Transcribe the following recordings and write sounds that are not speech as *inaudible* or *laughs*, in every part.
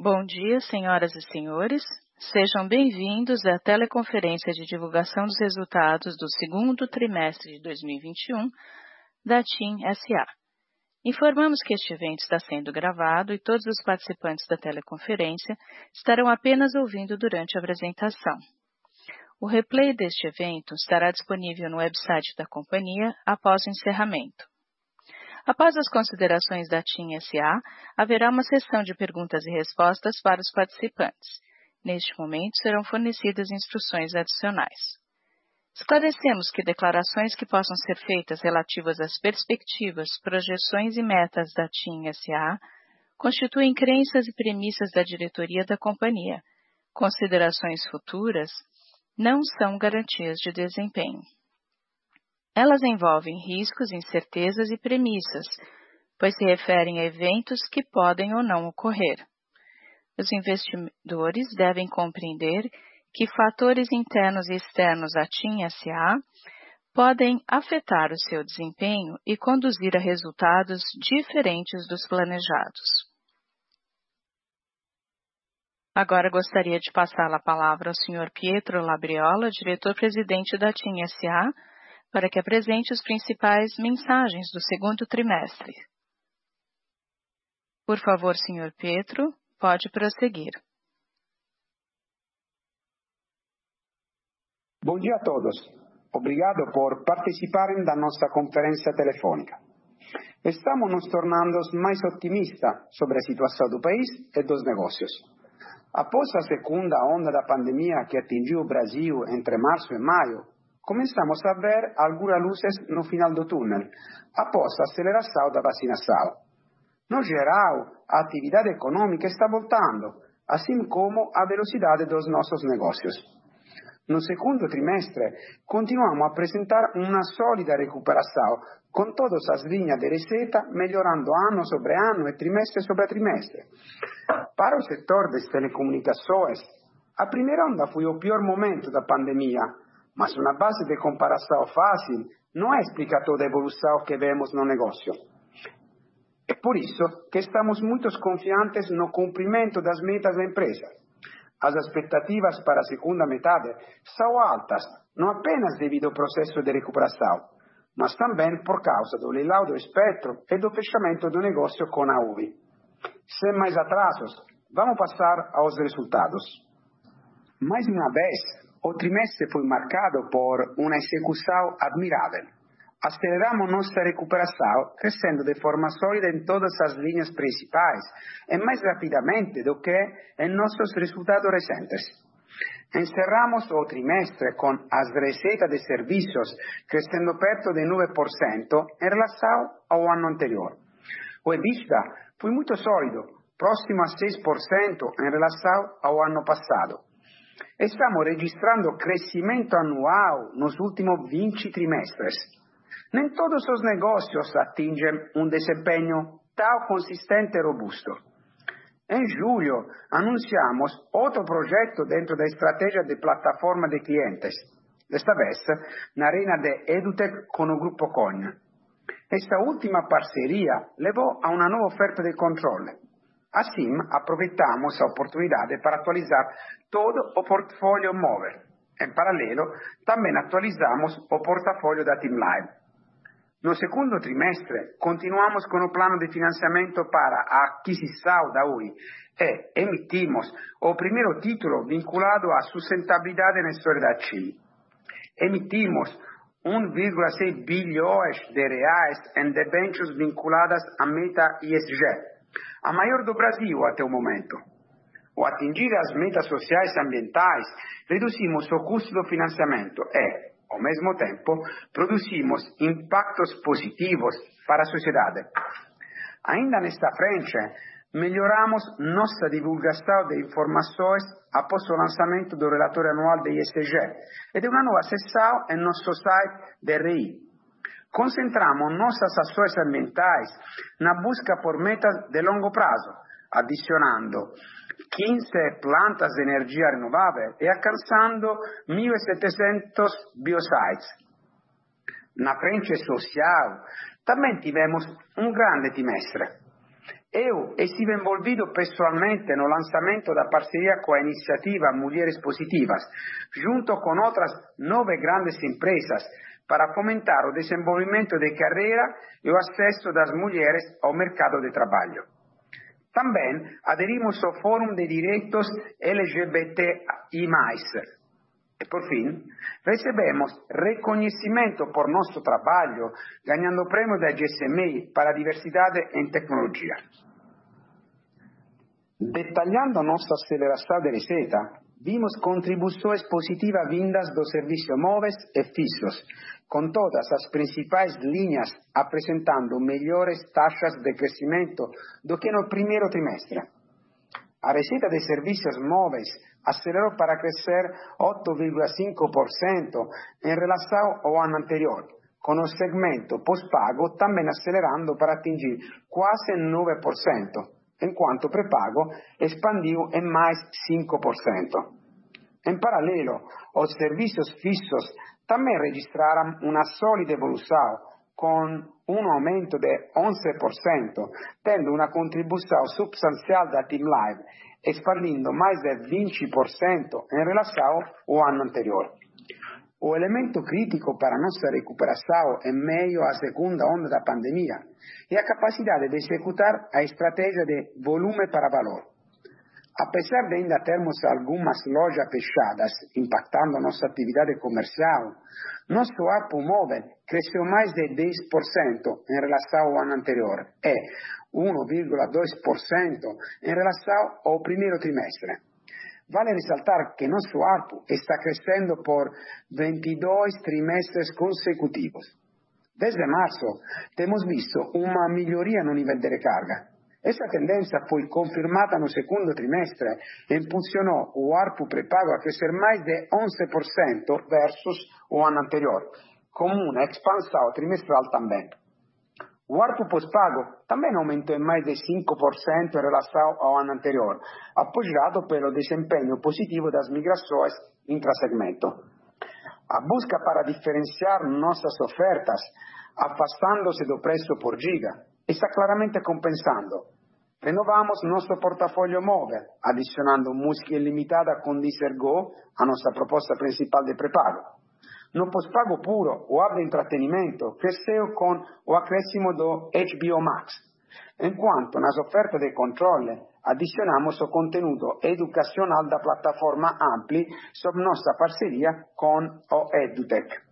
Bom dia, senhoras e senhores. Sejam bem-vindos à teleconferência de divulgação dos resultados do segundo trimestre de 2021 da TIM S.A. Informamos que este evento está sendo gravado e todos os participantes da teleconferência estarão apenas ouvindo durante a apresentação. O replay deste evento estará disponível no website da companhia após o encerramento. Após as considerações da TIM S.A., haverá uma sessão de perguntas e respostas para os participantes. Neste momento, serão fornecidas instruções adicionais. Esclarecemos que declarações que possam ser feitas relativas às perspectivas, projeções e metas da TIM S.A. constituem crenças e premissas da diretoria da companhia. Considerações futuras não são garantias de desempenho. Elas envolvem riscos, incertezas e premissas, pois se referem a eventos que podem ou não ocorrer. Os investidores devem compreender que fatores internos e externos à TIM S.A. podem afetar o seu desempenho e conduzir a resultados diferentes dos planejados. Agora gostaria de passar a palavra ao senhor Pietro Labriola, Diretor-Presidente da TIM S.A., para que apresente as principais mensagens do segundo trimestre. Por favor, senhor Pietro, pode prosseguir. Bom dia a todos. Obrigado por participarem da nossa conferência telefônica. Estamos nos tornando mais otimistas sobre a situação do país e dos negócios. Após a segunda onda da pandemia que atingiu o Brasil entre março e maio, começamos a ver algumas luzes no final do túnel, após a aceleração da vacinação. No geral, a atividade econômica está voltando, assim como a velocidade dos nossos negócios. No segundo trimestre, continuamos a apresentar uma sólida recuperação, com todas as linhas de receita melhorando ano sobre ano e trimestre sobre trimestre. Para o setor das telecomunicações, a primeira onda foi o pior momento da pandemia, mas uma base de comparação fácil não explica toda a evolução que vemos no negócio. É por isso que estamos muito confiantes no cumprimento das metas da empresa. As expectativas para a segunda metade são altas, não apenas devido ao processo de recuperação, mas também por causa do leilão do espectro e do fechamento do negócio com a UV. Sem mais atrasos, vamos passar aos resultados. Mais uma vez, o trimestre foi marcado por uma execução admirável. Aceleramos nossa recuperação, crescendo de forma sólida em todas as linhas principais e mais rapidamente do que em nossos resultados recentes. Encerramos o trimestre com as receitas de serviços crescendo perto de 9% em relação ao ano anterior. O EBITDA foi muito sólido, próximo a 6% em relação ao ano passado. Estamos registrando crescimento anual nos últimos 20 trimestres. Nem todos os negócios atingem um desempenho tão consistente e robusto. Em julho, anunciamos outro projeto dentro da estratégia de plataforma de clientes, desta vez na arena de EdTech com o Grupo Cogna. Esta última parceria levou a uma nova oferta de controle. Assim, aproveitamos a oportunidade para atualizar todo o portfólio móvel. Em paralelo, também atualizamos o portfólio da TIM Live. No segundo trimestre, continuamos com o plano de financiamento para a aquisição da Oi e emitimos o primeiro título vinculado à sustentabilidade na história da TIM. Emitimos 1,6 bilhões de reais em debêntures vinculadas à meta ESG, a maior do Brasil até o momento. Ao atingir as metas sociais e ambientais, reduzimos o custo do financiamento e, ao mesmo tempo, produzimos impactos positivos para a sociedade. Ainda nesta frente, melhoramos nossa divulgação de informações após o lançamento do relatório anual de ESG e de uma nova seção em nosso site de RI, concentramos nossas ações ambientais na busca por metas de longo prazo, adicionando 15 plantas de energia renovável e alcançando 1.700 biosites. Na frente social, também tivemos um grande trimestre. Eu estive envolvido pessoalmente no lançamento da parceria com a iniciativa Mulheres Positivas, junto com outras nove grandes empresas, para fomentar o desenvolvimento de carreira e o acesso das mulheres ao mercado de trabalho. Também aderimos ao Fórum de Direitos LGBTI+. E por fim, recebemos reconhecimento por nosso trabalho, ganhando o prêmio da GSMA para a diversidade em tecnologia. Detalhando nossa aceleração de receita, vimos contribuições positivas vindas do serviço móveis e fixos, com todas as principais linhas apresentando melhores taxas de crescimento do que no primeiro trimestre. A receita de serviços móveis acelerou para crescer 8,5% em relação ao ano anterior, com o segmento pós-pago também acelerando para atingir quase 9%, enquanto pré-pago expandiu em mais 5%. Em paralelo, os serviços fixos também registraram uma sólida evolução, com um aumento de 11%, tendo uma contribuição substancial da Team Live, expandindo mais de 20% em relação ao ano anterior. O elemento crítico para nossa recuperação em meio à segunda onda da pandemia é a capacidade de executar a estratégia de volume para valor. Apesar de ainda termos algumas lojas fechadas, impactando nossa atividade comercial, nosso ARPU móvel cresceu mais de 10% em relação ao ano anterior e 1,2% em relação ao primeiro trimestre. Vale ressaltar que nosso ARPU está crescendo por 22 trimestres consecutivos. Desde março, temos visto uma melhoria no nível de recarga. Essa tendência foi confirmada no segundo trimestre e impulsionou o ARPU pré-pago a crescer mais de 11% versus o ano anterior, com uma expansão trimestral também. O ARPU pós-pago também aumentou em mais de 5% em relação ao ano anterior, apoiado pelo desempenho positivo das migrações intrasegmento. A busca para diferenciar nossas ofertas, afastando-se do preço por giga, está claramente compensando. Renovamos nosso portafolio móvel, adicionando música ilimitada com Deezer Go, a nossa proposta principal de pré-pago. No pós-pago puro, o app de entretenimento cresceu com o acréscimo do HBO Max, enquanto nas ofertas de controle adicionamos o conteúdo educacional da plataforma Ampli sob nossa parceria com o EduTech.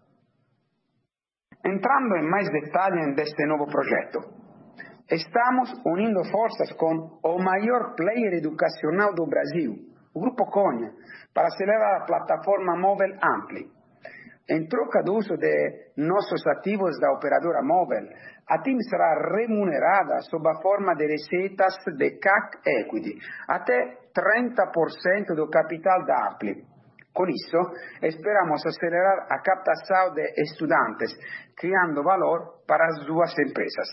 Entrando em mais detalhe neste novo projeto, estamos unindo forças com o maior player educacional do Brasil, o Grupo Conha, para acelerar a plataforma móvel Ampli. Em troca do uso de nossos ativos da operadora móvel, a TIM será remunerada sob a forma de receitas de CAC Equity, até 30% do capital da Ampli. Com isso, esperamos acelerar a captação de estudantes, criando valor para as duas empresas.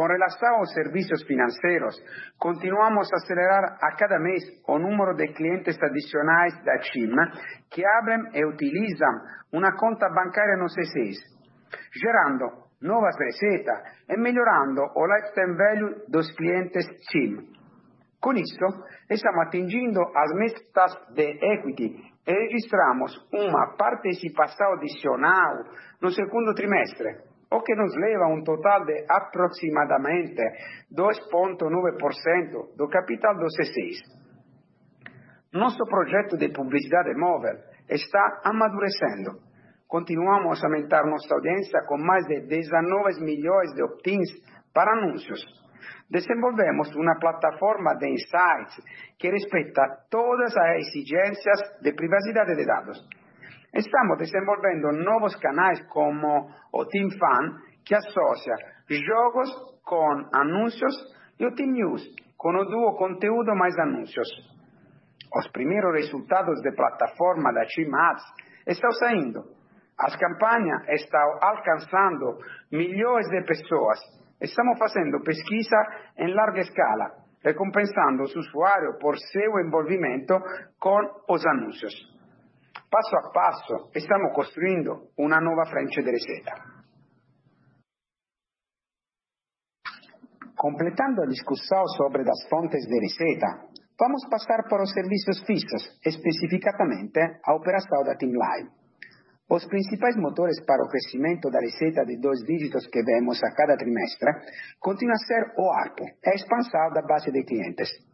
Com relação aos serviços financeiros, continuamos a acelerar a cada mês o número de clientes adicionais da TIM que abrem e utilizam uma conta bancária no C6, gerando novas receitas e melhorando o lifetime value dos clientes TIM. Com isso, estamos atingindo as metas de equity e registramos uma participação adicional no segundo trimestre, o que nos leva a um total de aproximadamente 2,9% do capital do C6. Nosso projeto de publicidade móvel está amadurecendo. Continuamos a aumentar nossa audiência com mais de 19 milhões de opt-ins para anúncios. Desenvolvemos uma plataforma de insights que respeita todas as exigências de privacidade de dados Estamos desenvolvendo novos canais como o Team Fan, que associa jogos com anúncios, e o Team News, com o duo conteúdo mais anúncios. Os primeiros resultados de plataforma da Team Ads estão saindo. As campanhas estão alcançando milhões de pessoas. Estamos fazendo pesquisa em larga escala, recompensando os usuários por seu envolvimento com os anúncios. Passo a passo, stiamo costruendo una nuova frente di receita. Completando a discussão sobre as fontes de receita, vamos passar para os serviços fixos, especificamente a operação da Team Live. Os principais motores para o crescimento da receita de dois dígitos que vemos a cada trimestre continua a ser o ARPU, a expansão da base de clientes.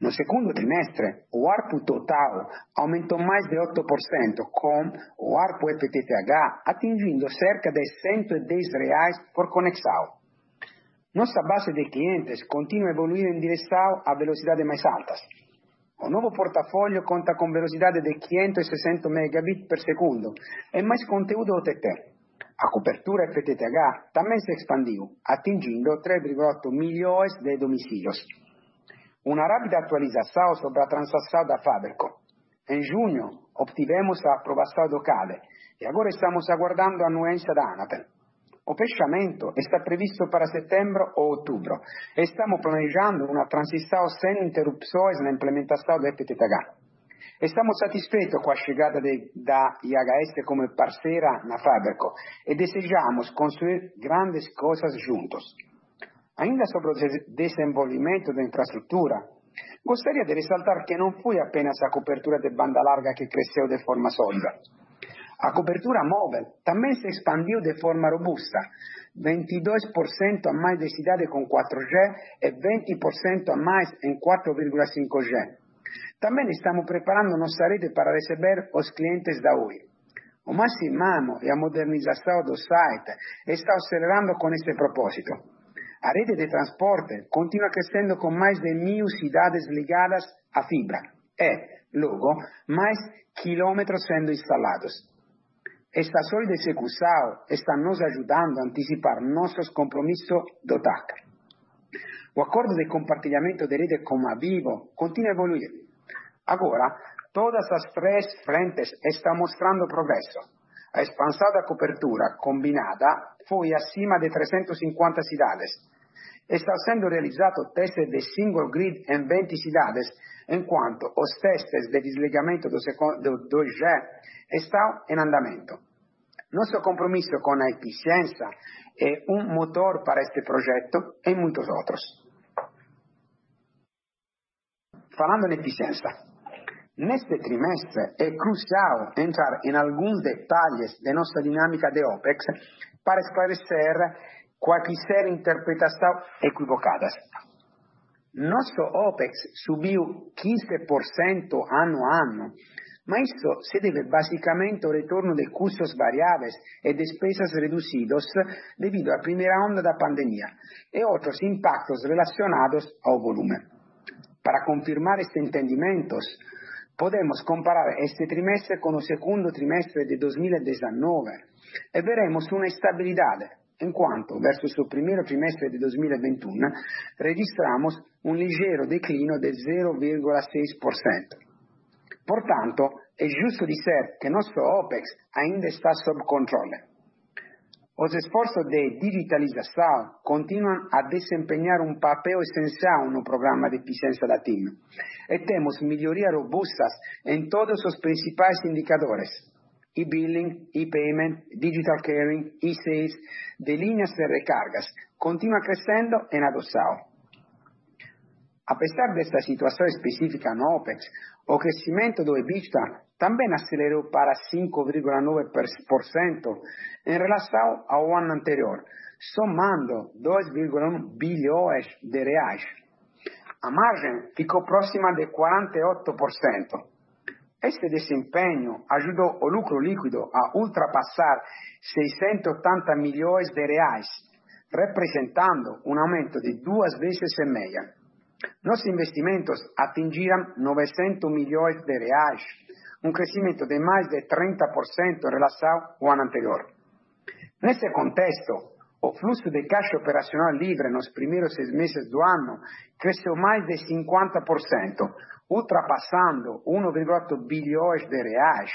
No segundo trimestre, o ARPU total aumentou mais de 8%, com o ARPU FTTH atingindo cerca de 110 reais por conexão. Nossa base de clientes continua a evoluir em direção a velocidades mais altas. O novo portafoglio conta com velocidade de 560 megabit per segundo e mais conteúdo OTT. A cobertura FTTH também se expandiu, atingindo 3,8 milhões de domicílios. Uma rápida atualização sobre a transação da Faberco. Em junho, obtivemos a aprovação do CADE e agora estamos aguardando a anuência da Anatel. O fechamento está previsto para setembro ou outubro e estamos planejando uma transição sem interrupções na implementação do FTTH. Estamos satisfeitos com a chegada da IHS como parceira na Faberco e desejamos construir grandes coisas juntos. Ainda sobre o desenvolvimento da infraestrutura, gostaria de ressaltar que não foi apenas a cobertura de banda larga que cresceu de forma sólida. A cobertura móvel também se expandiu de forma robusta, 22% a mais de cidades com 4G e 20% a mais em 4,5G. Também estamos preparando nossa rede para receber os clientes da Oi. O Massimamo e a modernização do site estão acelerando com esse propósito. A rede de transporte continua crescendo com mais de 1.000 cidades ligadas à fibra e, logo, mais quilômetros sendo instalados. Esta sólida execução está nos ajudando a antecipar nossos compromissos do TAC. O acordo de compartilhamento de rede com a Vivo continua a evoluir. Agora, todas as três frentes estão mostrando progresso. A expansão da cobertura combinada foi acima de 350 cidades. Está sendo realizado testes de single grid em 20 cidades, enquanto os testes de desligamento do 2G estão em andamento. Nosso compromisso com a eficiência é um motor para este projeto e muitos outros. Falando em eficiência, neste trimestre é crucial entrar em alguns detalhes de nossa dinâmica de OPEX para esclarecer quaisquer interpretações equivocadas. Nosso OPEX subiu 15% ano a ano, mas isso se deve basicamente ao retorno de custos variáveis e despesas reduzidos devido à primeira onda da pandemia e outros impactos relacionados ao volume. Para confirmar estes entendimentos, podemos comparar este trimestre com o segundo trimestre de 2019 e veremos uma estabilidade, enquanto versus o primeiro trimestre de 2021 registramos um ligeiro declínio de 0,6%. Portanto, é justo dizer que nosso OPEX ainda está sob controle. Os esforços de digitalização continuam a desempenhar um papel essencial no programa de eficiência da TIM e temos melhorias robustas em todos os principais indicadores: e-billing, e-payment, digital caring, e-sales, de linhas de recargas, continua crescendo em adoção. Apesar desta situação específica no OPEX, o crescimento do EBITDA também acelerou para 5,9% em relação ao ano anterior, somando 2,1 bilhões de reais. A margem ficou próxima de 48%. Este desempenho ajudou o lucro líquido a ultrapassar 680 milhões de reais, representando um aumento de duas vezes e meia. Nossos investimentos atingiram 900 milhões de reais, um crescimento de mais de 30% em relação ao ano anterior. Nesse contexto, o fluxo de caixa operacional livre nos primeiros seis meses do ano cresceu mais de 50%, ultrapassando 1,8 bilhões de reais,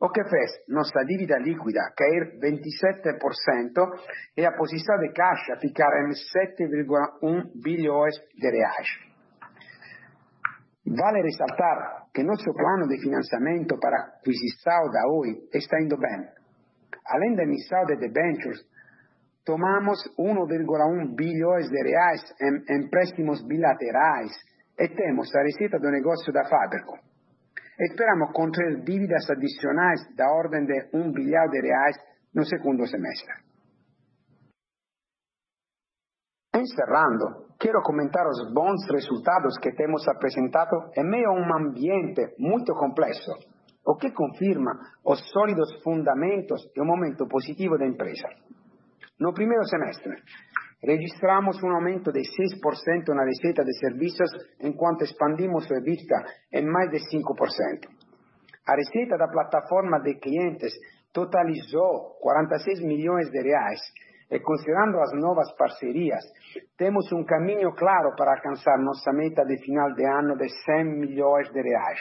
o que fez nossa dívida líquida cair 27% e a posição de caixa ficar em 7,1 bilhões de reais. Vale ressaltar que nosso plano de financiamento para a aquisição da Oi está indo bem. Além da emissão de debêntures, tomamos 1,1 bilhões de reais em empréstimos bilaterais e temos a receita do negócio da Faberco. Esperamos contrair dívidas adicionais da ordem de 1 bilhão de reais no segundo semestre. Encerrando, quero comentar os bons resultados que temos apresentado em meio a um ambiente muito complexo, o que confirma os sólidos fundamentos e o momento positivo da empresa. No primeiro semestre, registramos um aumento de 6% na receita de serviços, enquanto expandimos o EBITDA em mais de 5%. A receita da plataforma de clientes totalizou 46 milhões de reais e, considerando as novas parcerias, temos um caminho claro para alcançar nossa meta de final de ano de 100 milhões de reais.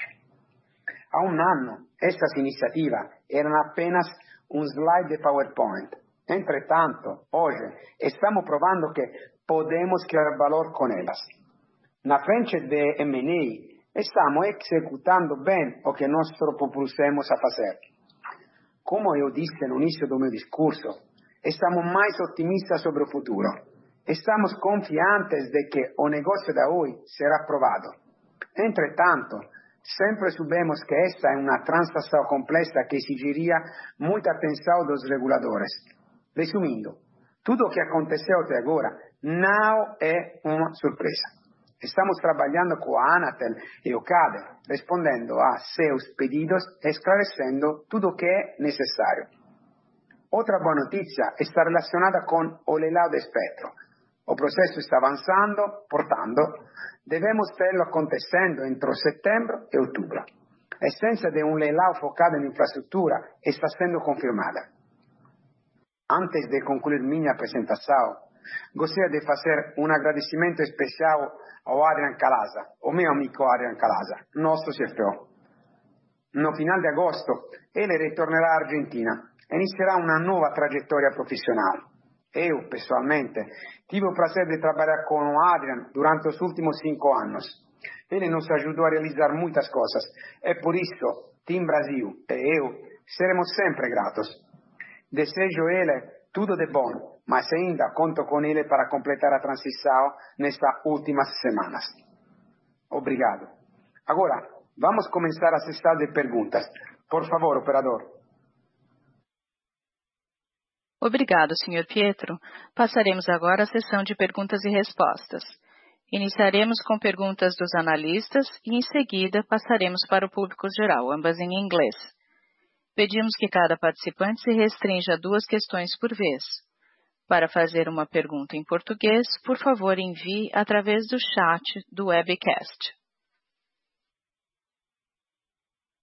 Há um ano, estas iniciativas eram apenas um slide de PowerPoint. Entretanto, hoje, estamos provando que podemos criar valor com elas. Na frente de M&A, estamos executando bem o que nós propusemos a fazer. Como eu disse no início do meu discurso, estamos mais otimistas sobre o futuro. Estamos confiantes de que o negócio da Oi será aprovado. Entretanto, sempre soubemos que esta é uma transação complexa que exigiria muita atenção dos reguladores. Resumindo, tudo o que aconteceu até agora não é uma surpresa. Estamos trabalhando com a Anatel e o CADE, respondendo a seus pedidos e esclarecendo tudo o que é necessário. Outra boa notícia está relacionada com o leilão de espectro. O processo está avançando, portanto, devemos tê-lo acontecendo entre setembro e outubro. A essência de um leilão focado em infraestrutura está sendo confirmada. Antes de concluir minha apresentação, gostaria de fazer um agradecimento especial ao Adrian Calaza, o meu amigo Adrian Calaza, nosso CFO. No final de agosto, ele retornerà à Argentina e inizierà una nuova trajetória profissional. Eu, pessoalmente, tive o prazer de trabalhar com o Adrian durante os últimos cinco anos. Ele nos ajudou a realizar muitas coisas e por isso, Team Brasil e eu seremos sempre gratos. Desejo ele tudo de bom, mas ainda conto com ele para completar a transição nestas últimas semanas. Obrigado. Agora, vamos começar a sessão de perguntas. Por favor, operador. Obrigado, Sr. Pietro. Passaremos agora à sessão de perguntas e respostas. Iniciaremos com perguntas dos analistas e, em seguida, passaremos para o público geral, ambas em inglês. Pedimos que cada participante se restrinja a duas questões por vez. Para fazer uma pergunta em português, por favor, envie através do chat do webcast.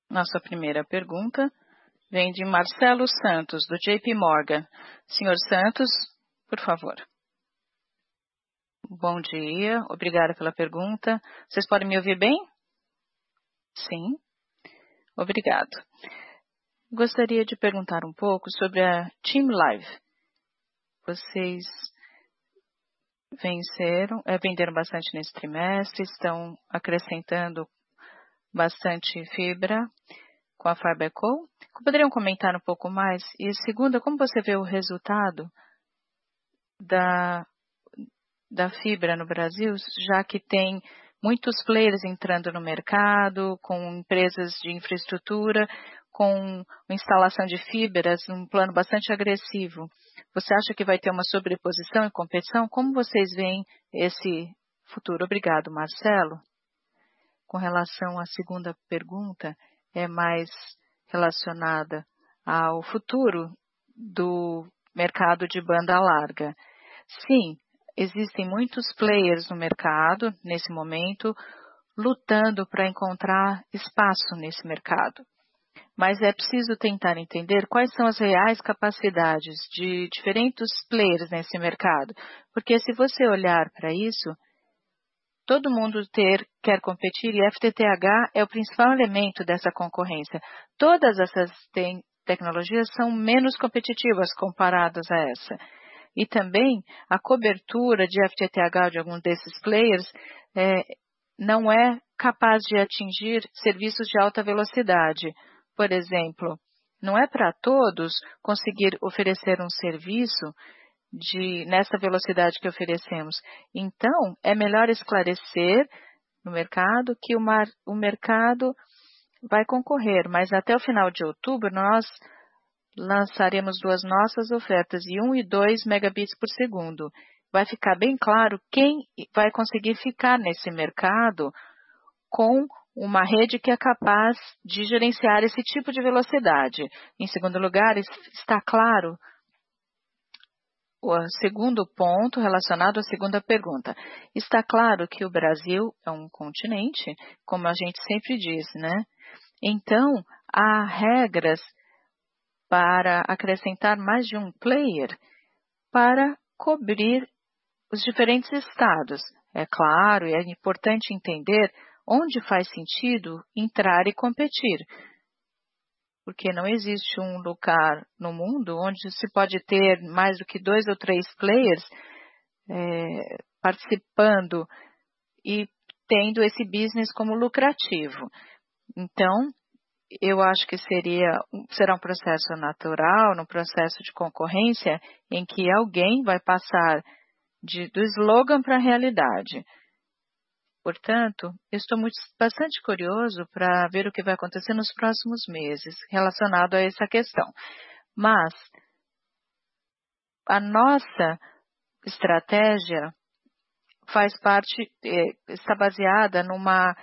Nossa primeira pergunta vem de Marcelo Santos, do JP Morgan. Senhor Santos, por favor. Bom dia, obrigada pela pergunta. Vocês podem me ouvir bem? Sim. Obrigado. Gostaria de perguntar um pouco sobre a Team Live. Vocês venceram, é, venderam bastante nesse trimestre, estão acrescentando bastante fibra com a Fiberco. Poderiam comentar um pouco mais? E segunda, como você vê o resultado da fibra no Brasil, já que tem muitos players entrando no mercado, com empresas de infraestrutura, com instalação de fibras, um plano bastante agressivo. Você acha que vai ter uma sobreposição e competição? Como vocês veem esse futuro? Obrigado, Marcelo. Com relação à segunda pergunta, é mais relacionada ao futuro do mercado de banda larga. Sim, existem muitos players no mercado nesse momento lutando para encontrar espaço nesse mercado. Mas é preciso tentar entender quais são as reais capacidades de diferentes players nesse mercado, porque se você olhar para isso, todo mundo ter, quer competir e FTTH é o principal elemento dessa concorrência. Todas essas te tecnologias são menos competitivas comparadas a essa. E também a cobertura de FTTH de algum desses players é, não é capaz de atingir serviços de alta velocidade. Por exemplo, não é para todos conseguir oferecer um serviço nessa velocidade que oferecemos. Então, é melhor esclarecer no mercado que o mercado vai concorrer, mas até o final de outubro, nós lançaremos duas nossas ofertas de 1 e 2 megabits por segundo. Vai ficar bem claro quem vai conseguir ficar nesse mercado com uma rede que é capaz de gerenciar esse tipo de velocidade. Em segundo lugar, está claro o segundo ponto relacionado à segunda pergunta. Está claro que o Brasil é um continente, como a gente sempre diz, né? Então, há regras para acrescentar mais de um player para cobrir os diferentes estados. É claro, e é importante entender onde faz sentido entrar e competir. Porque não existe um lugar no mundo onde se pode ter mais do que dois ou três players é, participando e tendo esse business como lucrativo. Então, eu acho que seria, será um processo natural, no processo de concorrência, em que alguém vai passar de, do slogan para a realidade. Portanto, estou muito, bastante curioso para ver o que vai acontecer nos próximos meses relacionado a essa questão. Mas a nossa estratégia faz parte, eh, está baseada numa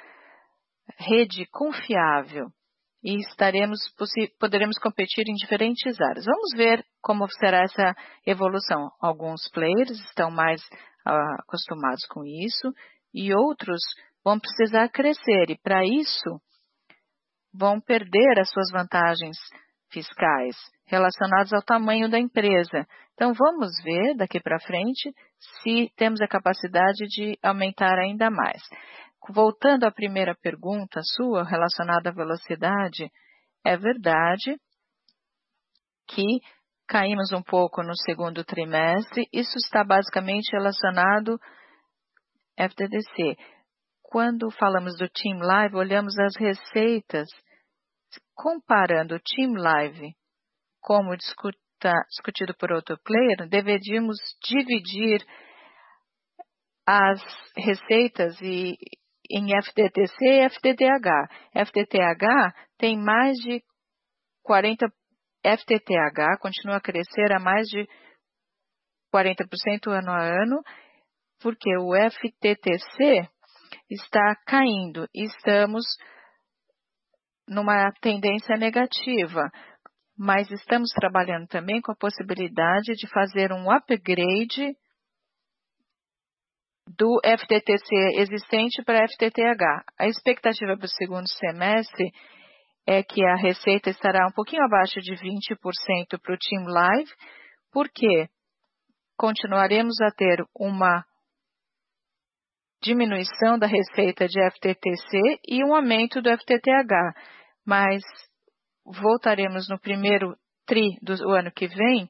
rede confiável e estaremos, poderemos competir em diferentes áreas. Vamos ver como será essa evolução. Alguns players estão mais uh, acostumados com isso e outros vão precisar crescer e para isso vão perder as suas vantagens fiscais relacionadas ao tamanho da empresa. Então vamos ver daqui para frente se temos a capacidade de aumentar ainda mais. Voltando à primeira pergunta sua relacionada à velocidade, é verdade que caímos um pouco no segundo trimestre. Isso está basicamente relacionado FTDC. Quando falamos do Team Live, olhamos as receitas, comparando o Team Live como discuta, discutido por outro player, deveríamos dividir as receitas e, em FTTC e FTTH. FTTH tem mais de 40 FTTH continua a crescer a mais de 40% ano a ano porque o FTTC está caindo estamos numa tendência negativa, mas estamos trabalhando também com a possibilidade de fazer um upgrade do FTTC existente para FTTH. A expectativa para o segundo semestre é que a receita estará um pouquinho abaixo de 20% para o Team Live, porque continuaremos a ter uma diminuição da receita de FTTC e um aumento do FTTH, mas voltaremos no primeiro TRI do ano que vem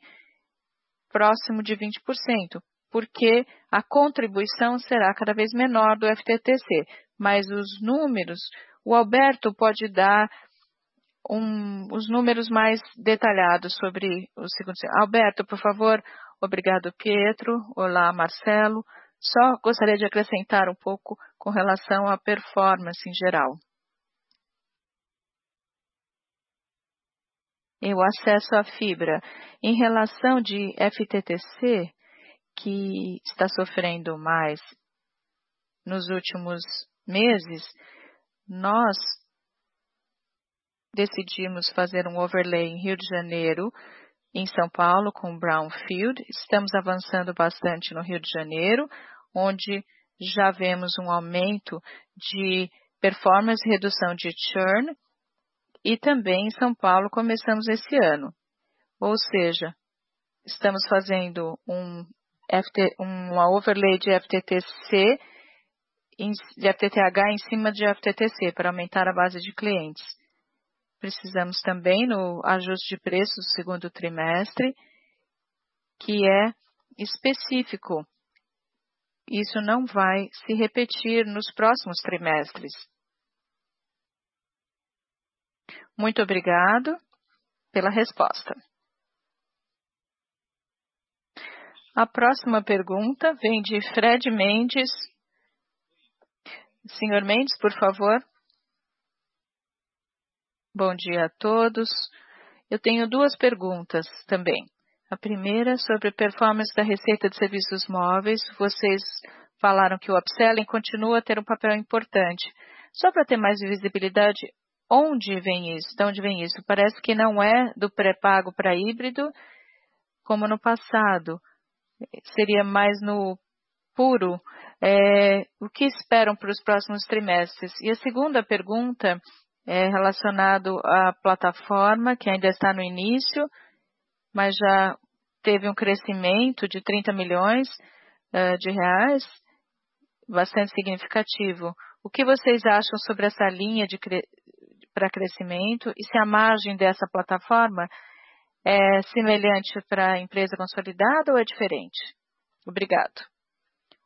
próximo de 20%, porque a contribuição será cada vez menor do FTTC. Mas os números, o Alberto pode dar um, os números mais detalhados sobre o segundo. Alberto, por favor. Obrigado, Pietro. Olá, Marcelo. Só gostaria de acrescentar um pouco com relação à performance em geral. E o acesso à fibra. Em relação de FTTC, que está sofrendo mais nos últimos meses, nós decidimos fazer um overlay em Rio de Janeiro em São Paulo com Brownfield. Estamos avançando bastante no Rio de Janeiro, onde já vemos um aumento de performance redução de churn. E também em São Paulo começamos esse ano. Ou seja, estamos fazendo um FT, uma overlay de FTTC, de FTTH em cima de FTTC para aumentar a base de clientes. Precisamos também no ajuste de preços do segundo trimestre, que é específico. Isso não vai se repetir nos próximos trimestres. Muito obrigado pela resposta. A próxima pergunta vem de Fred Mendes. Senhor Mendes, por favor. Bom dia a todos. Eu tenho duas perguntas também. A primeira sobre a performance da receita de serviços móveis. Vocês falaram que o upselling continua a ter um papel importante. Só para ter mais visibilidade, onde vem isso? De onde vem isso? Parece que não é do pré-pago para híbrido, como no passado. Seria mais no puro. É, o que esperam para os próximos trimestres? E a segunda pergunta é relacionado à plataforma, que ainda está no início, mas já teve um crescimento de 30 milhões uh, de reais, bastante significativo. O que vocês acham sobre essa linha cre para crescimento e se a margem dessa plataforma é semelhante para a empresa consolidada ou é diferente? Obrigado.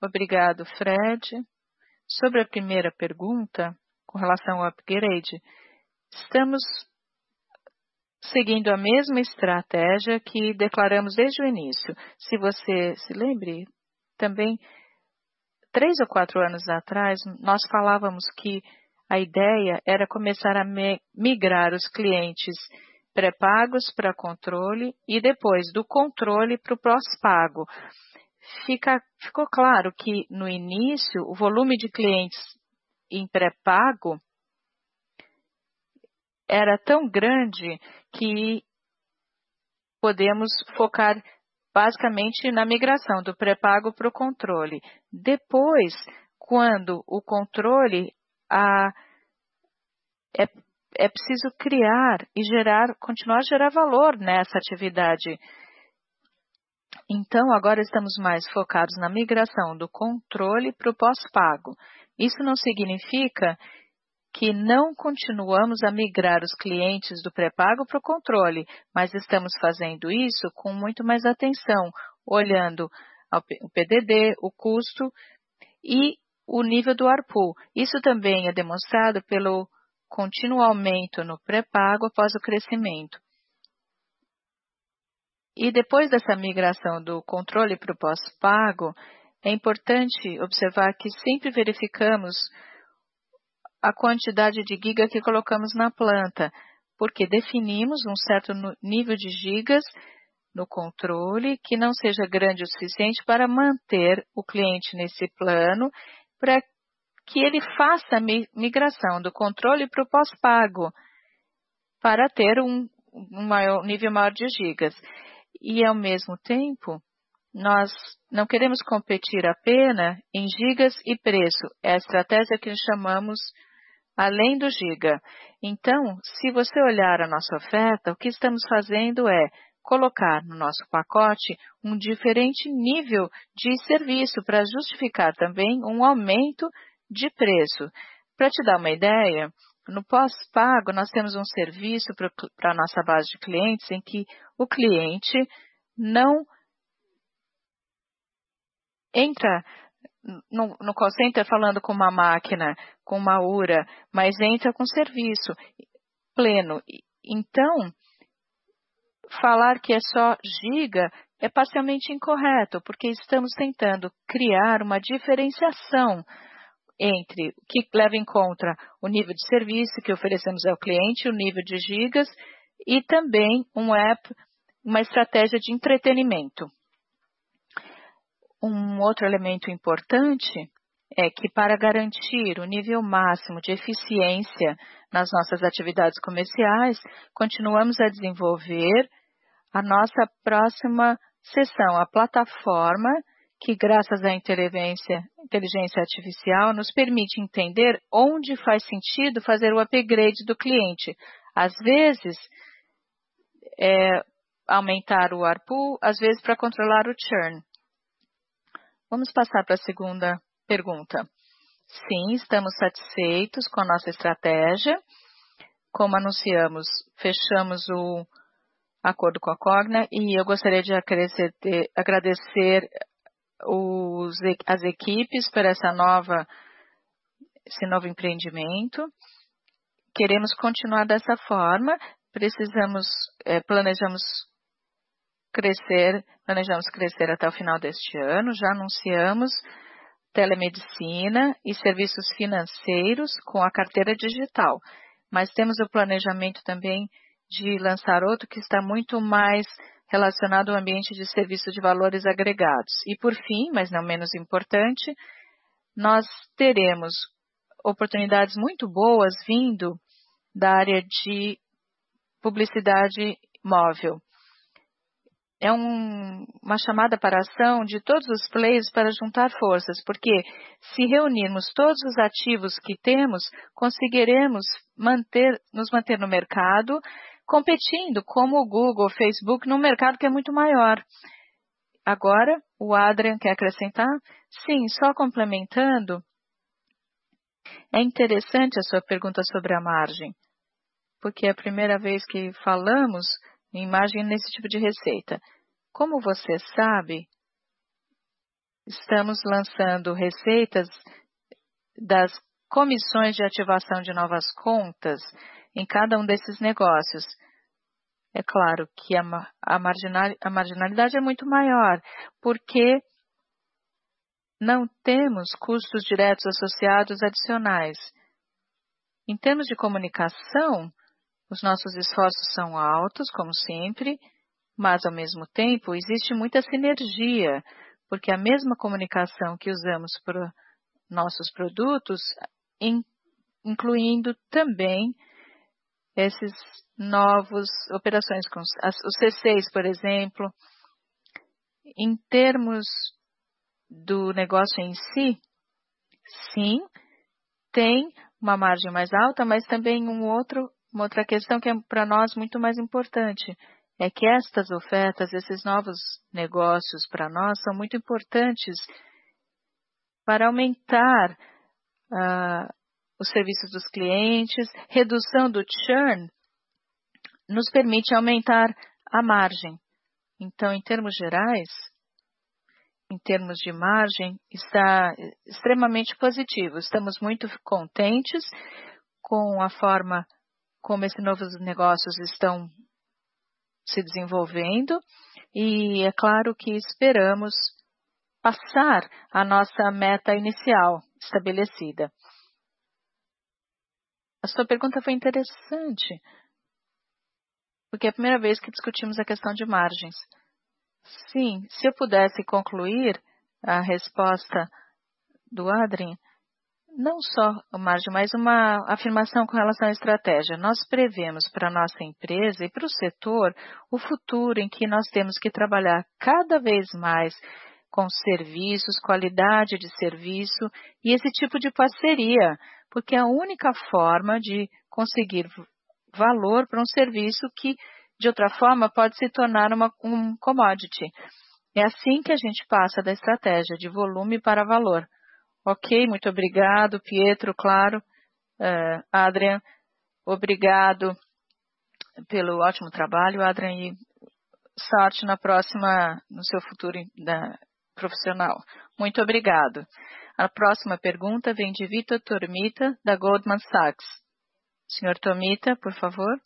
Obrigado, Fred. Sobre a primeira pergunta, com relação ao upgrade, estamos seguindo a mesma estratégia que declaramos desde o início. Se você se lembre, também três ou quatro anos atrás, nós falávamos que a ideia era começar a migrar os clientes pré-pagos para controle e depois do controle para o pós-pago. ficou claro que no início o volume de clientes em pré-pago era tão grande que podemos focar basicamente na migração do pré-pago para o controle. Depois, quando o controle a, é, é preciso criar e gerar, continuar a gerar valor nessa atividade. Então, agora estamos mais focados na migração do controle para o pós-pago. Isso não significa que não continuamos a migrar os clientes do pré-pago para o controle, mas estamos fazendo isso com muito mais atenção, olhando o PDD, o custo e o nível do ARPU. Isso também é demonstrado pelo contínuo aumento no pré-pago após o crescimento. E depois dessa migração do controle para o pós-pago, é importante observar que sempre verificamos a quantidade de giga que colocamos na planta, porque definimos um certo nível de gigas no controle que não seja grande o suficiente para manter o cliente nesse plano, para que ele faça a migração do controle para o pós-pago, para ter um, um maior, nível maior de gigas. E, ao mesmo tempo, nós não queremos competir apenas em gigas e preço. É a estratégia que chamamos além do giga. Então, se você olhar a nossa oferta, o que estamos fazendo é colocar no nosso pacote um diferente nível de serviço para justificar também um aumento de preço. Para te dar uma ideia, no pós-pago nós temos um serviço para a nossa base de clientes em que o cliente não entra no, no call center falando com uma máquina, com uma URA, mas entra com serviço pleno. Então, falar que é só giga é parcialmente incorreto, porque estamos tentando criar uma diferenciação entre o que leva em conta o nível de serviço que oferecemos ao cliente, o nível de gigas e também um app, uma estratégia de entretenimento. Um outro elemento importante é que para garantir o nível máximo de eficiência nas nossas atividades comerciais, continuamos a desenvolver a nossa próxima sessão, a plataforma que, graças à inteligência, artificial, nos permite entender onde faz sentido fazer o upgrade do cliente. Às vezes, é, aumentar o ARPU, às vezes para controlar o churn. Vamos passar para a segunda pergunta. Sim, estamos satisfeitos com a nossa estratégia. Como anunciamos, fechamos o acordo com a Cogna e eu gostaria de agradecer os, as equipes por essa nova, esse novo empreendimento. Queremos continuar dessa forma, precisamos, é, planejamos planejamos crescer até o final deste ano. Já anunciamos telemedicina e serviços financeiros com a carteira digital, mas temos o planejamento também de lançar outro que está muito mais relacionado ao ambiente de serviço de valores agregados. E por fim, mas não menos importante, nós teremos oportunidades muito boas vindo da área de publicidade móvel. É um, uma chamada para ação de todos os players para juntar forças, porque se reunirmos todos os ativos que temos, conseguiremos manter, nos manter no mercado, competindo como o Google, o Facebook, num mercado que é muito maior. Agora, o Adrian quer acrescentar? Sim, só complementando. É interessante a sua pergunta sobre a margem, porque é a primeira vez que falamos em margem nesse tipo de receita. Como você sabe, estamos lançando receitas das comissões de ativação de novas contas em cada um desses negócios. É claro que a, a, marginal, a marginalidade é muito maior, porque não temos custos diretos associados adicionais. Em termos de comunicação, os nossos esforços são altos, como sempre, mas ao mesmo tempo existe muita sinergia, porque a mesma comunicação que usamos para nossos produtos, incluindo também esses novos operações, com os C6, por exemplo. Em termos do negócio em si, sim, tem uma margem mais alta, mas também um outro, uma outra questão que é para nós muito mais importante, é que estas ofertas, esses novos negócios para nós são muito importantes para aumentar uh, os serviços dos clientes, redução do churn, nos permite aumentar a margem. Então, em termos gerais, em termos de margem, está extremamente positivo. Estamos muito contentes com a forma como esses novos negócios estão se desenvolvendo e é claro que esperamos passar a nossa meta inicial estabelecida. A sua pergunta foi interessante, porque é a primeira vez que discutimos a questão de margens. Sim, se eu pudesse concluir a resposta do Adrien, não só margem, mas uma afirmação com relação à estratégia. Nós prevemos para a nossa empresa e para o setor o futuro em que nós temos que trabalhar cada vez mais com serviços, qualidade de serviço e esse tipo de parceria, porque é a única forma de conseguir valor para um serviço que, de outra forma, pode se tornar uma, um commodity. É assim que a gente passa da estratégia de volume para valor. Ok, muito obrigado, Pietro, claro. Uh, Adrian, obrigado pelo ótimo trabalho, Adrian, e sorte na próxima, no seu futuro da, profissional. Muito obrigado. A próxima pergunta vem de Vitor Tormita, da Goldman Sachs. Senhor Tomita, por favor.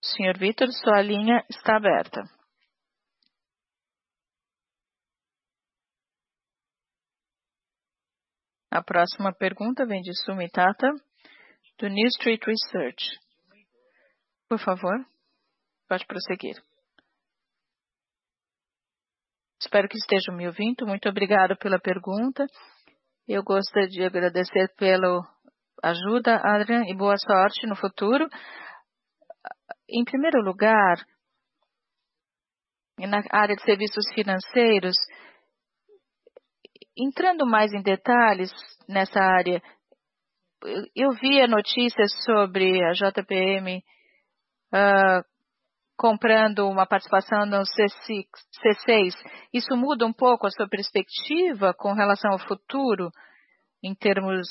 Senhor Vitor, sua linha está aberta. A próxima pergunta vem de Sumitata, do New Street Research. Por favor. Pode prosseguir. Espero que estejam me ouvindo. Muito obrigada pela pergunta. Eu gostaria de agradecer pela ajuda, Adrian, e boa sorte no futuro. Em primeiro lugar, na área de serviços financeiros, entrando mais em detalhes nessa área, eu vi a notícia sobre a JPM uh, comprando uma participação no C6, C6, isso muda um pouco a sua perspectiva com relação ao futuro, em termos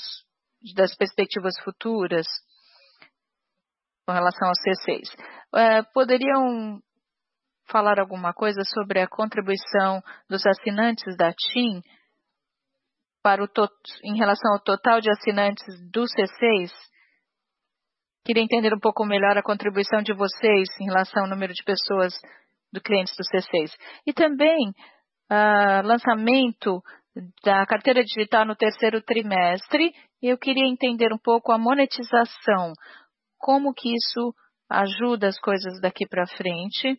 das perspectivas futuras, com relação ao C6. É, poderiam falar alguma coisa sobre a contribuição dos assinantes da TIM para o em relação ao total de assinantes do C6? Queria entender um pouco melhor a contribuição de vocês em relação ao número de pessoas do clientes do C6. E também, lançamento da carteira digital no terceiro trimestre, eu queria entender um pouco a monetização, como que isso ajuda as coisas daqui pra frente.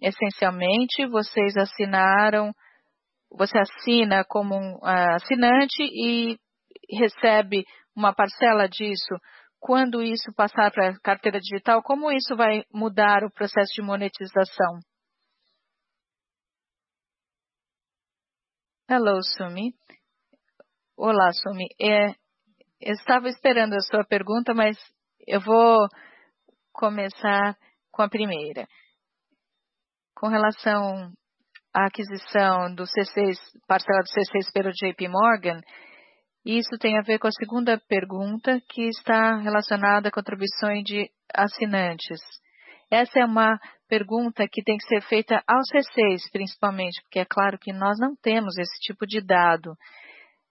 Essencialmente, vocês assinaram, você assina como um assinante e recebe uma parcela disso. Quando isso passar pra carteira digital, como isso vai mudar o processo de monetização? Hello, Sumi. Olá, Sumi. Eu estava esperando a sua pergunta, mas eu vou começar com a primeira. Com relação à aquisição do C6, parcela do C6 pelo JPMorgan, isso tem a ver com a segunda pergunta, que está relacionada à contribuição de assinantes. Essa é uma pergunta que tem que ser feita ao C6, principalmente, porque é claro que nós não temos esse tipo de dado.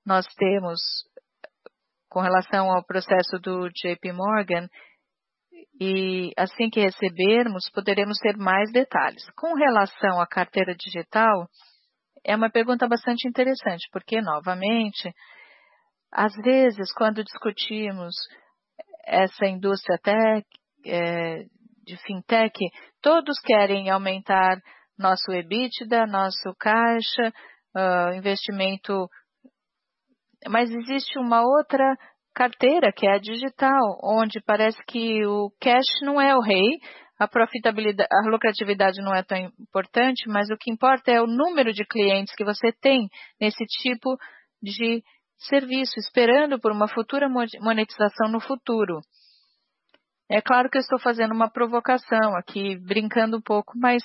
Nós temos, com relação ao processo do JPMorgan, e assim que recebermos, poderemos ter mais detalhes. Com relação à carteira digital, é uma pergunta bastante interessante, porque, novamente, às vezes, quando discutimos essa indústria de fintech, todos querem aumentar nosso EBITDA, nosso caixa, investimento. Mas existe uma outra carteira, que é a digital, onde parece que o cash não é o rei, a lucratividade não é tão importante, mas o que importa é o número de clientes que você tem nesse tipo de serviço, esperando por uma futura monetização no futuro. É claro que eu estou fazendo uma provocação aqui, brincando um pouco, mas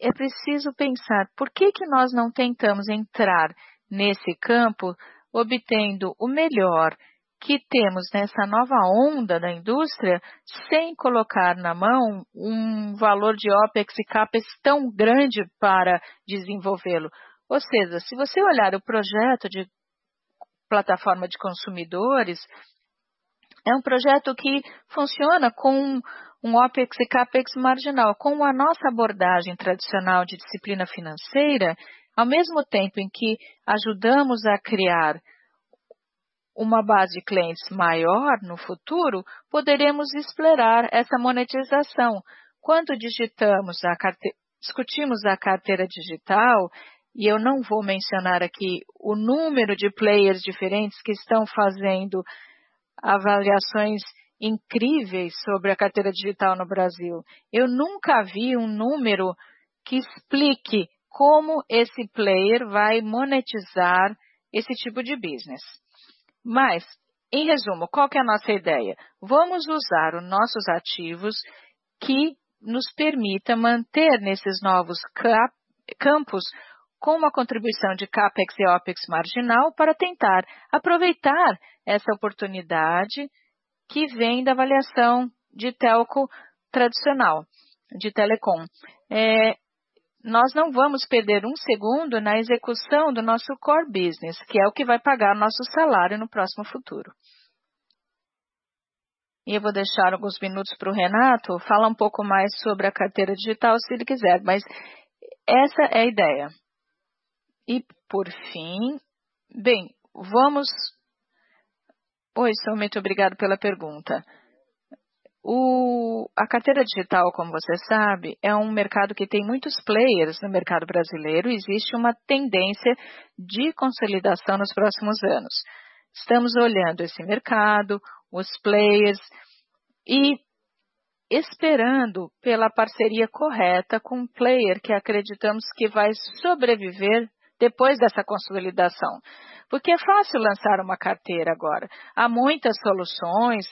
é preciso pensar, por que que nós não tentamos entrar nesse campo, obtendo o melhor que temos nessa nova onda da indústria, sem colocar na mão um valor de OpEx e CapEx tão grande para desenvolvê-lo? Ou seja, se você olhar o projeto de plataforma de consumidores, é um projeto que funciona com um OpEx e CapEx marginal. Com a nossa abordagem tradicional de disciplina financeira, ao mesmo tempo em que ajudamos a criar uma base de clientes maior no futuro, poderemos explorar essa monetização. Quando discutimos a carteira digital, e eu não vou mencionar aqui o número de players diferentes que estão fazendo avaliações incríveis sobre a carteira digital no Brasil. Eu nunca vi um número que explique como esse player vai monetizar esse tipo de business. Mas, em resumo, qual é a nossa ideia? Vamos usar os nossos ativos que nos permita manter nesses novos campos com uma contribuição de CapEx e OpEx marginal para tentar aproveitar essa oportunidade que vem da avaliação de telco tradicional, de telecom. Nós não vamos perder um segundo na execução do nosso core business, que é o que vai pagar nosso salário no próximo futuro. Eu vou deixar alguns minutos pro Renato falar um pouco mais sobre a carteira digital, se ele quiser, mas essa é a ideia. Por fim, Oi, Sumi, muito obrigado pela pergunta. A carteira digital, como você sabe, é um mercado que tem muitos players no mercado brasileiro e existe uma tendência de consolidação nos próximos anos. Estamos olhando esse mercado, os players e esperando pela parceria correta com um player que acreditamos que vai sobreviver depois dessa consolidação. Porque é fácil lançar uma carteira agora. Há muitas soluções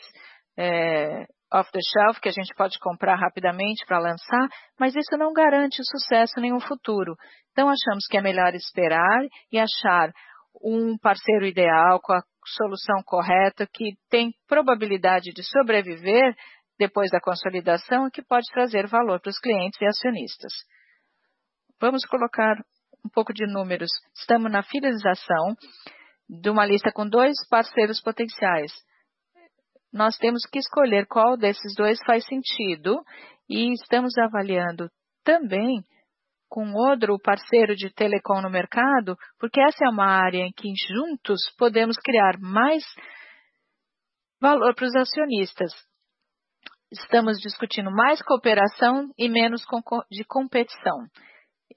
off the shelf que a gente pode comprar rapidamente pra lançar, mas isso não garante sucesso nem o futuro. Achamos que é melhor esperar e achar um parceiro ideal com a solução correta, que tem probabilidade de sobreviver depois da consolidação e que pode trazer valor pros clientes e acionistas. Vamos colocar um pouco de números. Estamos na finalização de uma lista com 2 parceiros potenciais. Nós temos que escolher qual desses dois faz sentido e estamos avaliando também com outro parceiro de telecom no mercado, porque essa é uma área em que juntos podemos criar mais valor para os acionistas. Estamos discutindo mais cooperação e menos de competição.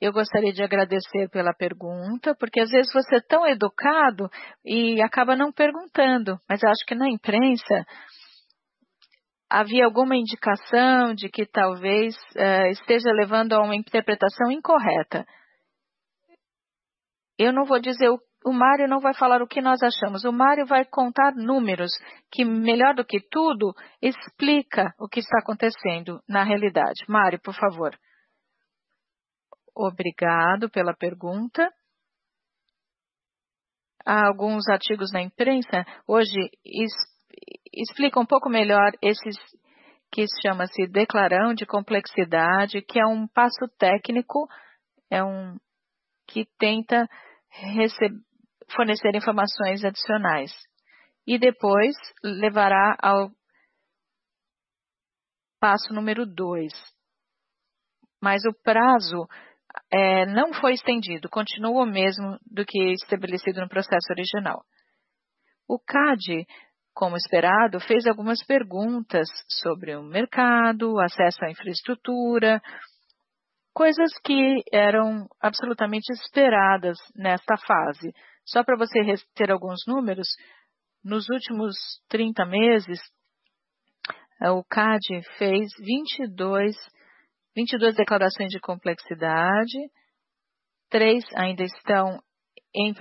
Eu gostaria de agradecer pela pergunta, porque às vezes você é tão educado e acaba não perguntando, mas acho que na imprensa havia alguma indicação de que talvez uh, esteja levando a uma interpretação incorreta. Eu não vou dizer o, o Mário não vai falar o que nós achamos. O Mário vai contar números que, melhor do que tudo, explica o que está acontecendo na realidade. Mário, por favor. Obrigado pela pergunta. Há alguns artigos na imprensa hoje explica um pouco melhor esses que chama-se declarão de complexidade, que é um passo técnico, é um que tenta fornecer informações adicionais. E depois levará ao passo número 2. Mas o prazo é, não foi estendido, continua o mesmo do que estabelecido no processo original. O CAD como esperado, fez algumas perguntas sobre o mercado, acesso à infraestrutura, coisas que eram absolutamente esperadas nesta fase. Só para você ter alguns números, nos últimos 30 meses, eh, o CAD fez 22, 22 declarações de complexidade, três ainda estão em,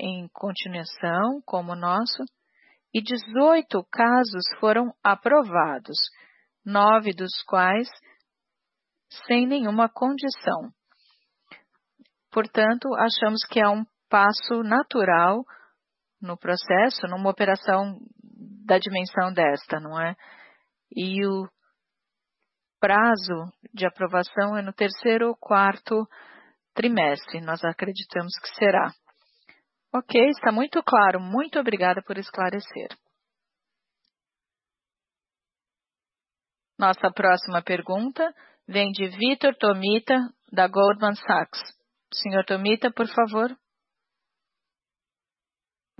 em continuação, como o nosso, e 18 casos foram aprovados, nove dos quais sem nenhuma condição. Portanto, achamos que é um passo natural no processo, numa operação da dimensão desta, não é? E o prazo de aprovação é no terceiro ou quarto trimestre, nós acreditamos que será. Ok, está muito claro. Muito obrigada por esclarecer. Nossa próxima pergunta vem de Vitor Tomita, da Goldman Sachs. Senhor Tomita, por favor.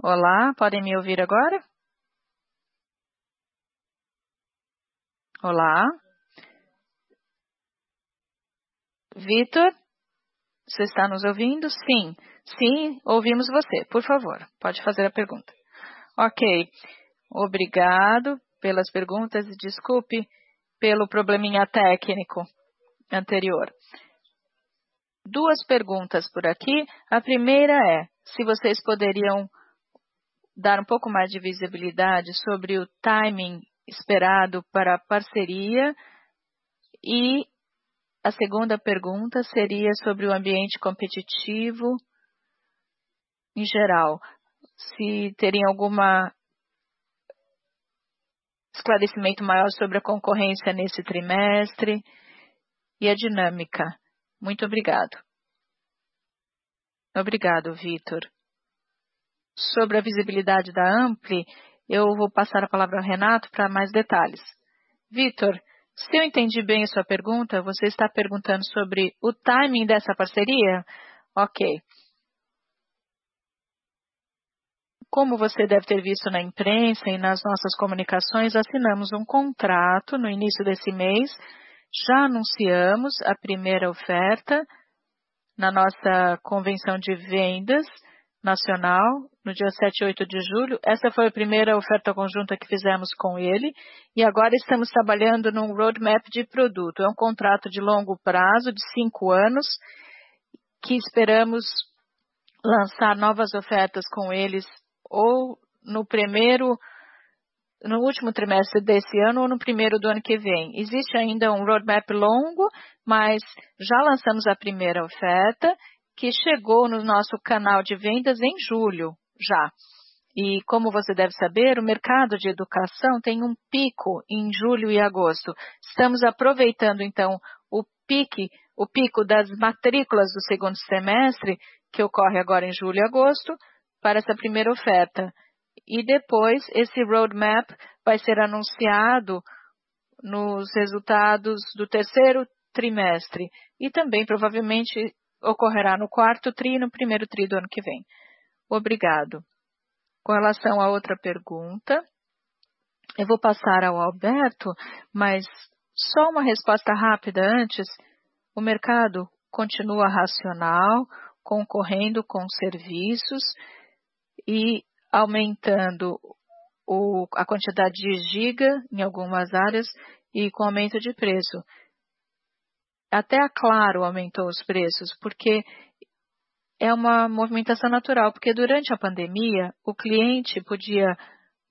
Olá, podem me ouvir agora? Olá. Vitor, você está nos ouvindo? Sim. Sim, ouvimos você. Por favor, pode fazer a pergunta. Ok. Obrigado pelas perguntas e desculpe pelo probleminha técnico anterior. Duas perguntas por aqui. A primeira é se vocês poderiam dar um pouco mais de visibilidade sobre o timing esperado para a parceria e a segunda pergunta seria sobre o ambiente competitivo em geral. Se teriam alguma esclarecimento maior sobre a concorrência nesse trimestre e a dinâmica. Muito obrigado. Obrigado, Vitor. Sobre a visibilidade da Ampli, eu vou passar a palavra ao Renato para mais detalhes. Vitor, se eu entendi bem a sua pergunta, você está perguntando sobre o timing dessa parceria? Ok. Como você deve ter visto na imprensa e nas nossas comunicações, assinamos um contrato no início desse mês. Já anunciamos a primeira oferta na nossa convenção de vendas nacional, no dia 7 e 8 de julho. Essa foi a primeira oferta conjunta que fizemos com ele e agora estamos trabalhando num roadmap de produto. É um contrato de longo prazo, de cinco anos, que esperamos lançar novas ofertas com eles ou no primeiro no último trimestre desse ano ou no primeiro do ano que vem. Existe ainda um roadmap longo, mas já lançamos a primeira oferta que chegou no nosso canal de vendas em julho já. E como você deve saber, o mercado de educação tem um pico em julho e agosto. Estamos aproveitando então o pique, o pico das matrículas do segundo semestre, que ocorre agora em julho e agosto, para essa primeira oferta. e depois esse roadmap vai ser anunciado nos resultados do terceiro trimestre e também provavelmente ocorrerá no quarto tri e no primeiro tri do ano que vem. Obrigado. Com relação à outra pergunta, eu vou passar ao Alberto, mas só uma resposta rápida antes. O mercado continua racional, concorrendo com serviços e aumentando o, a quantidade de giga em algumas áreas e com aumento de preço. Até a Claro aumentou os preços, porque é uma movimentação natural, porque durante a pandemia o cliente podia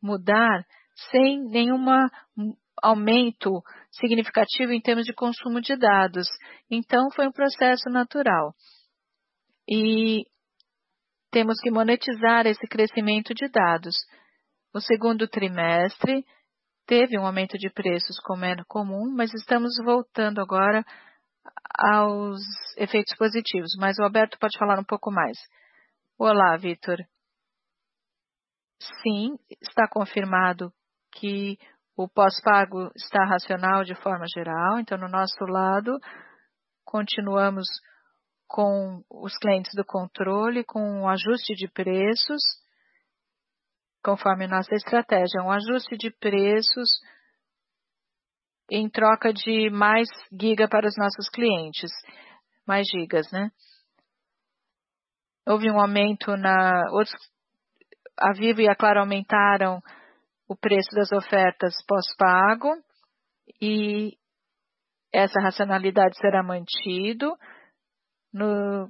mudar sem nenhum aumento significativo em termos de consumo de dados. Então, foi um processo natural. E temos que monetizar esse crescimento de dados. O segundo trimestre teve um aumento de preços como é comum, mas estamos voltando agora aos efeitos positivos. Mas o Alberto pode falar um pouco mais. Olá, Vitor. Sim, está confirmado que o pós-pago está racional de forma geral. Então, no nosso lado, continuamos com os clientes do controle, com o ajuste de preços, conforme nossa estratégia. Um ajuste de preços em troca de mais giga para os nossos clientes. Mais gigas, né? Houve um aumento na... A Vivo e a Claro aumentaram o preço das ofertas pós-pago e essa racionalidade será mantido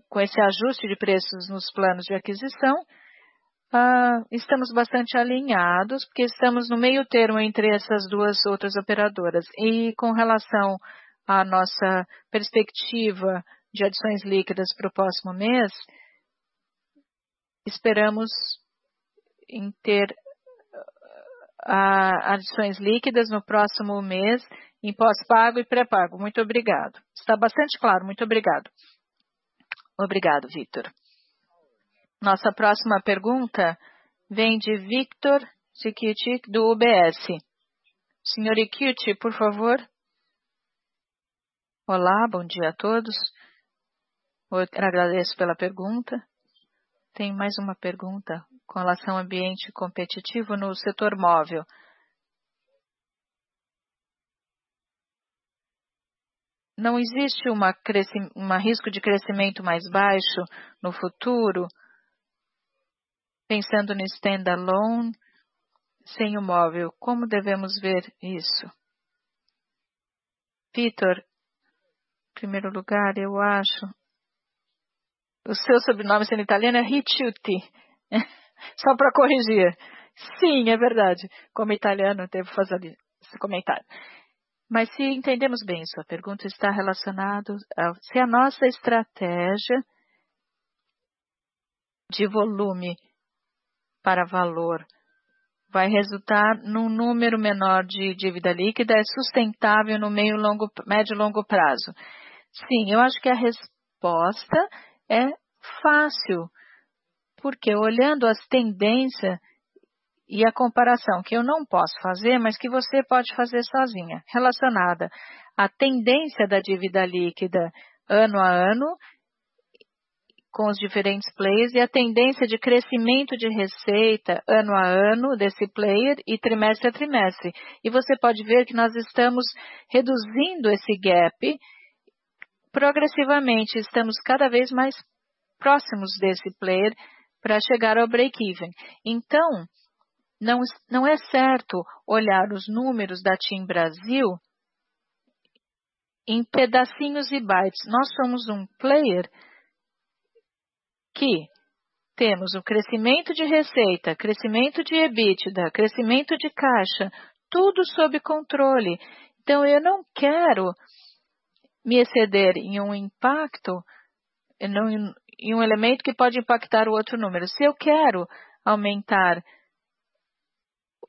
com esse ajuste de preços nos planos de aquisição, uh, estamos bastante alinhados, porque estamos no meio termo entre essas duas outras operadoras. E com relação à nossa perspectiva de adições líquidas para o próximo mês, esperamos em ter uh, adições líquidas no próximo mês em pós-pago e pré-pago. Muito obrigado. Está bastante claro. Muito obrigado. Obrigado, Victor. Nossa próxima pergunta vem de Victor Sikitic, do UBS. Senhor Ikiuchi, por favor. Olá, bom dia a todos. Eu agradeço pela pergunta. Tem mais uma pergunta com relação ao ambiente competitivo no setor móvel. não existe um risco de crescimento mais baixo no futuro, pensando no standalone, sem o móvel. Como devemos ver isso? Vitor, em primeiro lugar, eu acho. O seu sobrenome sendo italiano é Ricciuti. *laughs* Só para corrigir. Sim, é verdade. Como italiano, devo fazer esse comentário. Mas se entendemos bem sua pergunta, está relacionado a se a nossa estratégia de volume para valor vai resultar num número menor de dívida líquida é sustentável no meio longo, médio e longo prazo. Sim, eu acho que a resposta é fácil, porque olhando as tendências e a comparação que eu não posso fazer, mas que você pode fazer sozinha, relacionada à tendência da dívida líquida ano a ano com os diferentes players e a tendência de crescimento de receita ano a ano desse player e trimestre a trimestre. E você pode ver que nós estamos reduzindo esse gap progressivamente, estamos cada vez mais próximos desse player para chegar ao break-even. Então, não, não é certo olhar os números da TIM Brasil em pedacinhos e bytes. Nós somos um player que temos o crescimento de receita, crescimento de EBITDA, crescimento de caixa, tudo sob controle. Então, eu não quero me exceder em um impacto, em um elemento que pode impactar o outro número. Se eu quero aumentar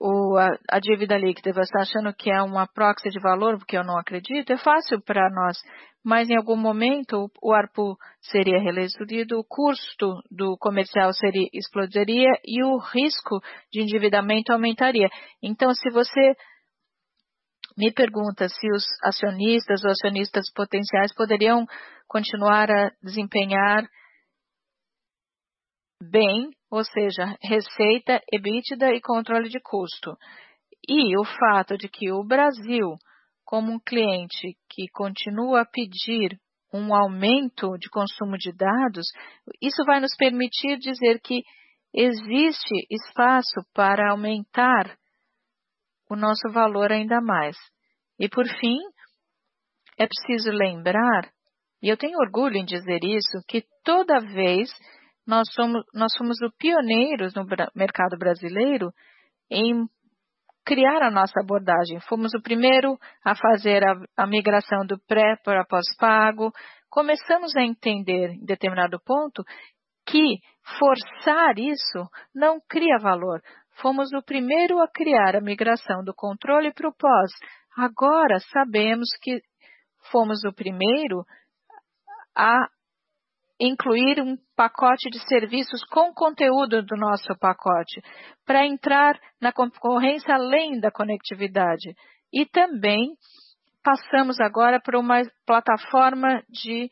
o, a, a, dívida líquida, você está achando que é uma proxy de valor, porque eu não acredito, é fácil para nós, mas em algum momento o ARPU seria reduzido, o custo do comercial seria, explodiria e o risco de endividamento aumentaria. Então, se você me pergunta se os acionistas ou acionistas potenciais poderiam continuar a desempenhar bem, ou seja, receita, EBITDA e controle de custo. E o fato de que o Brasil, como um cliente que continua a pedir um aumento de consumo de dados, isso vai nos permitir dizer que existe espaço para aumentar o nosso valor ainda mais. E por fim, é preciso lembrar, e eu tenho orgulho em dizer isso, que toda vez nós somos, nós fomos os pioneiros no mercado brasileiro em criar a nossa abordagem. Fomos o primeiro a fazer a, a migração do pré para pós-pago. Começamos a entender, em determinado ponto, que forçar isso não cria valor. Fomos o primeiro a criar a migração do controle para o pós. Agora sabemos que fomos o primeiro a incluir um pacote de serviços com conteúdo do nosso pacote, para entrar na concorrência além da conectividade. E também passamos agora para uma plataforma de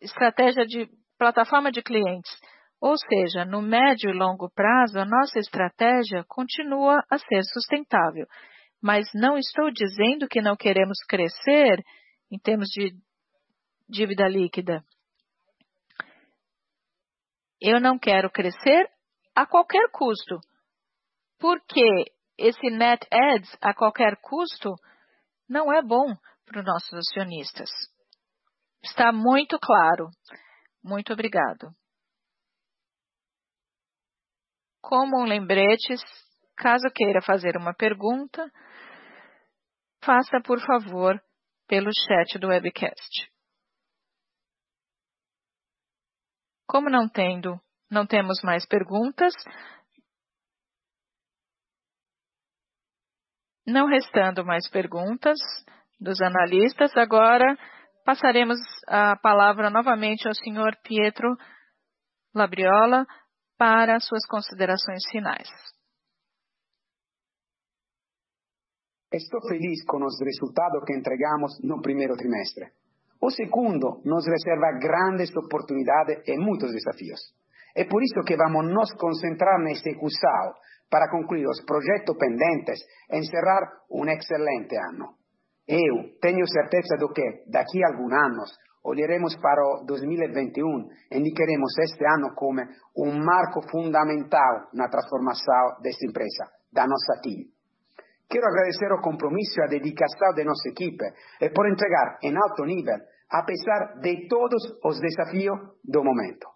estratégia de plataforma de clientes. Ou seja, no médio e longo prazo, a nossa estratégia continua a ser sustentável. Mas não estou dizendo que não queremos crescer em termos de dívida líquida. Eu não quero crescer a qualquer custo. Porque esse net ads a qualquer custo não é bom para os nossos acionistas. Está muito claro. Muito obrigado. Como um lembrete, caso queira fazer uma pergunta, faça por favor pelo chat do webcast. Como não tendo, não temos mais perguntas, não restando mais perguntas dos analistas, agora passaremos a palavra novamente ao senhor Pietro Labriola para suas considerações finais. Estou feliz com os resultados que entregamos no primeiro trimestre. O segundo nos reserva grandes oportunidades e muitos desafios. É por isso que vamos nos concentrar neste execução para concluir os projetos pendentes e encerrar um excelente ano. Eu tenho certeza do que, daqui a alguns anos, olharemos para o 2021 e indicaremos este ano como um marco fundamental na transformação desta empresa, da nossa team. Quero agradecer o compromisso e a dedicação de nossa equipe e por entregar em alto nível, apesar de todos os desafios do momento.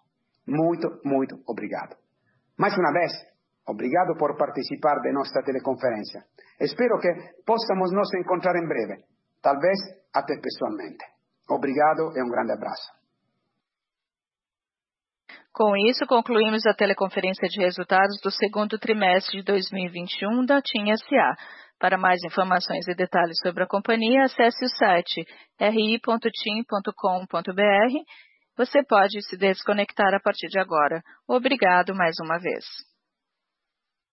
Muito, muito obrigado. Mais uma vez, obrigado por participar de nossa teleconferência. Espero que possamos nos encontrar em breve, talvez até pessoalmente. Obrigado e um grande abraço. Com isso, concluímos a teleconferência de resultados do segundo trimestre de 2021 da TIM SA. Para mais informações e detalhes sobre a companhia, acesse o site ri.tim.com.br. Você pode se desconectar a partir de agora. Obrigado mais uma vez.